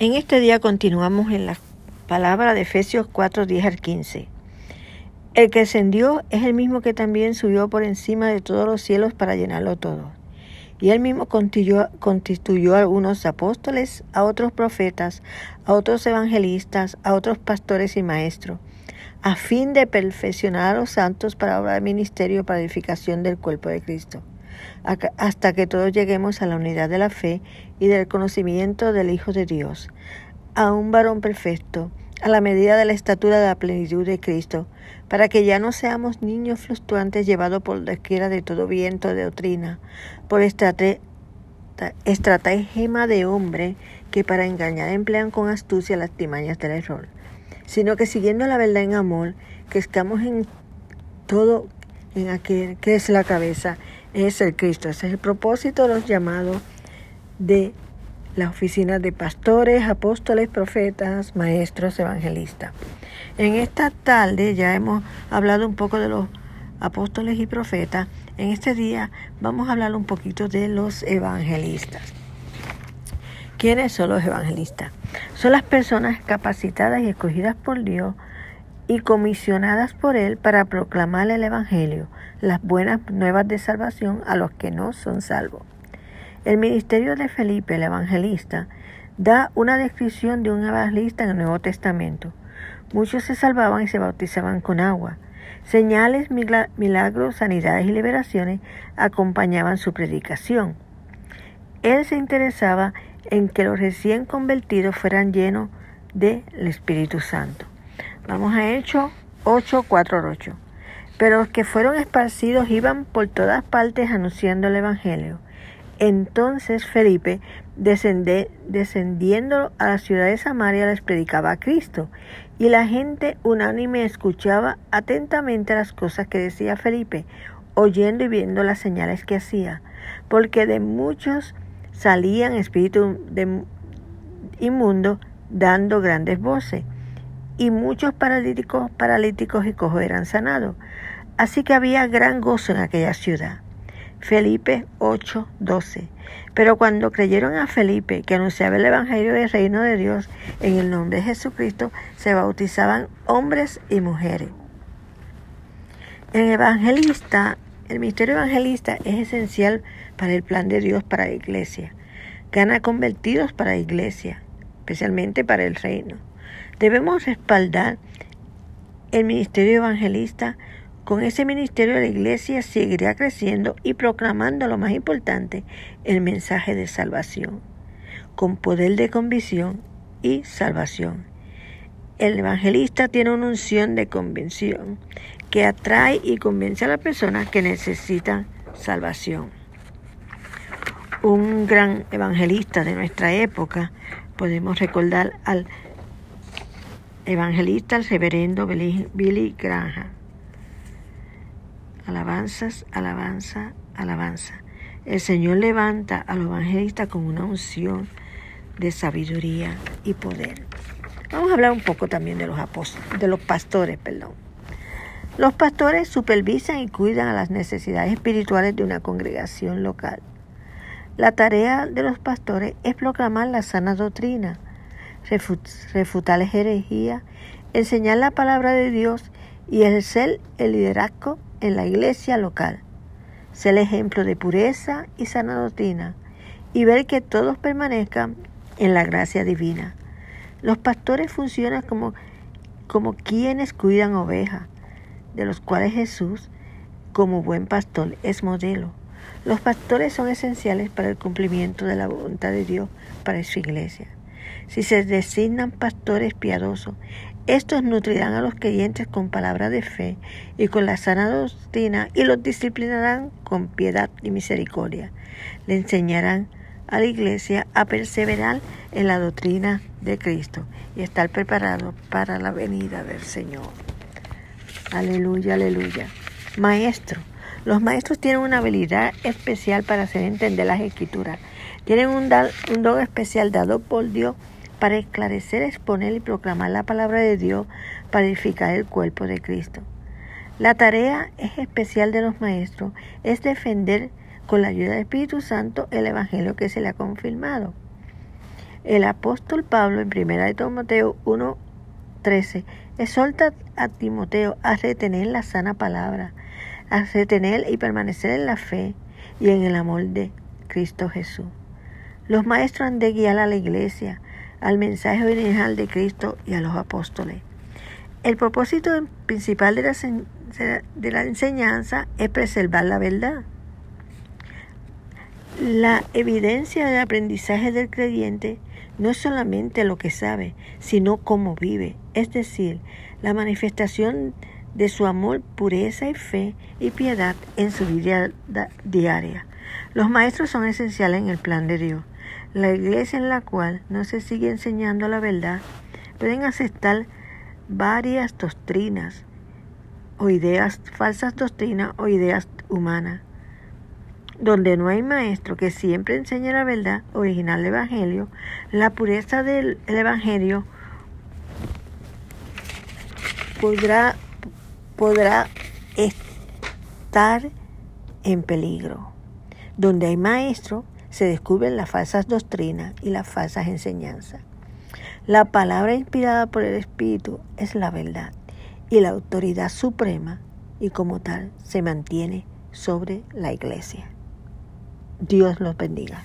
En este día continuamos en la palabra de Efesios 4, 10 al 15. El que ascendió es el mismo que también subió por encima de todos los cielos para llenarlo todo. Y él mismo constituyó, constituyó a algunos apóstoles, a otros profetas, a otros evangelistas, a otros pastores y maestros, a fin de perfeccionar a los santos para obrar ministerio para edificación del cuerpo de Cristo hasta que todos lleguemos a la unidad de la fe y del conocimiento del Hijo de Dios, a un varón perfecto, a la medida de la estatura de la plenitud de Cristo, para que ya no seamos niños fluctuantes llevados por la izquierda de todo viento de doctrina, por estratagema de hombre que para engañar emplean con astucia las timañas del error, sino que siguiendo la verdad en amor, que estamos en todo en aquel que es la cabeza, es el Cristo. Ese es el propósito de los llamados de las oficinas de pastores, apóstoles, profetas, maestros, evangelistas. En esta tarde ya hemos hablado un poco de los apóstoles y profetas. En este día vamos a hablar un poquito de los evangelistas. ¿Quiénes son los evangelistas? Son las personas capacitadas y escogidas por Dios y comisionadas por Él para proclamar el Evangelio, las buenas nuevas de salvación a los que no son salvos. El ministerio de Felipe, el evangelista, da una descripción de un evangelista en el Nuevo Testamento. Muchos se salvaban y se bautizaban con agua. Señales, milagros, sanidades y liberaciones acompañaban su predicación. Él se interesaba en que los recién convertidos fueran llenos del Espíritu Santo. Vamos a Hechos 8, 4 8. Pero los que fueron esparcidos iban por todas partes anunciando el Evangelio. Entonces Felipe, descendiendo a la ciudad de Samaria, les predicaba a Cristo. Y la gente unánime escuchaba atentamente las cosas que decía Felipe, oyendo y viendo las señales que hacía. Porque de muchos salían espíritus inmundos dando grandes voces y muchos paralíticos, paralíticos y cojos eran sanados. Así que había gran gozo en aquella ciudad. Felipe 8, 12. Pero cuando creyeron a Felipe, que anunciaba el Evangelio del Reino de Dios en el nombre de Jesucristo, se bautizaban hombres y mujeres. El evangelista, el ministerio evangelista es esencial para el plan de Dios para la iglesia. Gana convertidos para la iglesia, especialmente para el reino. Debemos respaldar el ministerio evangelista. Con ese ministerio la iglesia seguirá creciendo y proclamando lo más importante, el mensaje de salvación, con poder de convicción y salvación. El evangelista tiene una unción de convención que atrae y convence a las personas que necesitan salvación. Un gran evangelista de nuestra época, podemos recordar al Evangelista el reverendo Billy Graham. Alabanzas, alabanza, alabanza. El Señor levanta a los evangelistas con una unción de sabiduría y poder. Vamos a hablar un poco también de los apóstoles, de los pastores, perdón. Los pastores supervisan y cuidan a las necesidades espirituales de una congregación local. La tarea de los pastores es proclamar la sana doctrina, refutar la herejía, enseñar la palabra de Dios y ejercer el liderazgo en la iglesia local. Ser ejemplo de pureza y sana doctrina y ver que todos permanezcan en la gracia divina. Los pastores funcionan como, como quienes cuidan ovejas, de los cuales Jesús, como buen pastor, es modelo. Los pastores son esenciales para el cumplimiento de la voluntad de Dios para su iglesia. Si se designan pastores piadosos, estos nutrirán a los creyentes con palabra de fe y con la sana doctrina y los disciplinarán con piedad y misericordia. Le enseñarán a la iglesia a perseverar en la doctrina de Cristo y estar preparado para la venida del Señor. Aleluya, aleluya. Maestro. Los maestros tienen una habilidad especial para hacer entender las escrituras. Tienen un, don especial dado por Dios para esclarecer, exponer y proclamar la palabra de Dios para edificar el cuerpo de Cristo. La tarea es especial de los maestros es defender con la ayuda del Espíritu Santo el Evangelio que se le ha confirmado. El apóstol Pablo en 1 Timoteo 1:13 exhorta a Timoteo a retener la sana palabra, a retener y permanecer en la fe y en el amor de Cristo Jesús. Los maestros han de guiar a la iglesia, al mensaje original de Cristo y a los apóstoles. El propósito principal de la, de la enseñanza es preservar la verdad. La evidencia del aprendizaje del creyente no es solamente lo que sabe, sino cómo vive, es decir, la manifestación de su amor, pureza y fe y piedad en su vida diaria. Los maestros son esenciales en el plan de Dios. La iglesia en la cual no se sigue enseñando la verdad pueden aceptar varias doctrinas o ideas, falsas doctrinas o ideas humanas. Donde no hay maestro que siempre enseñe la verdad original del Evangelio, la pureza del Evangelio podrá, podrá estar en peligro. Donde hay maestro, se descubren las falsas doctrinas y las falsas enseñanzas. La palabra inspirada por el Espíritu es la verdad y la autoridad suprema y como tal se mantiene sobre la iglesia. Dios los bendiga.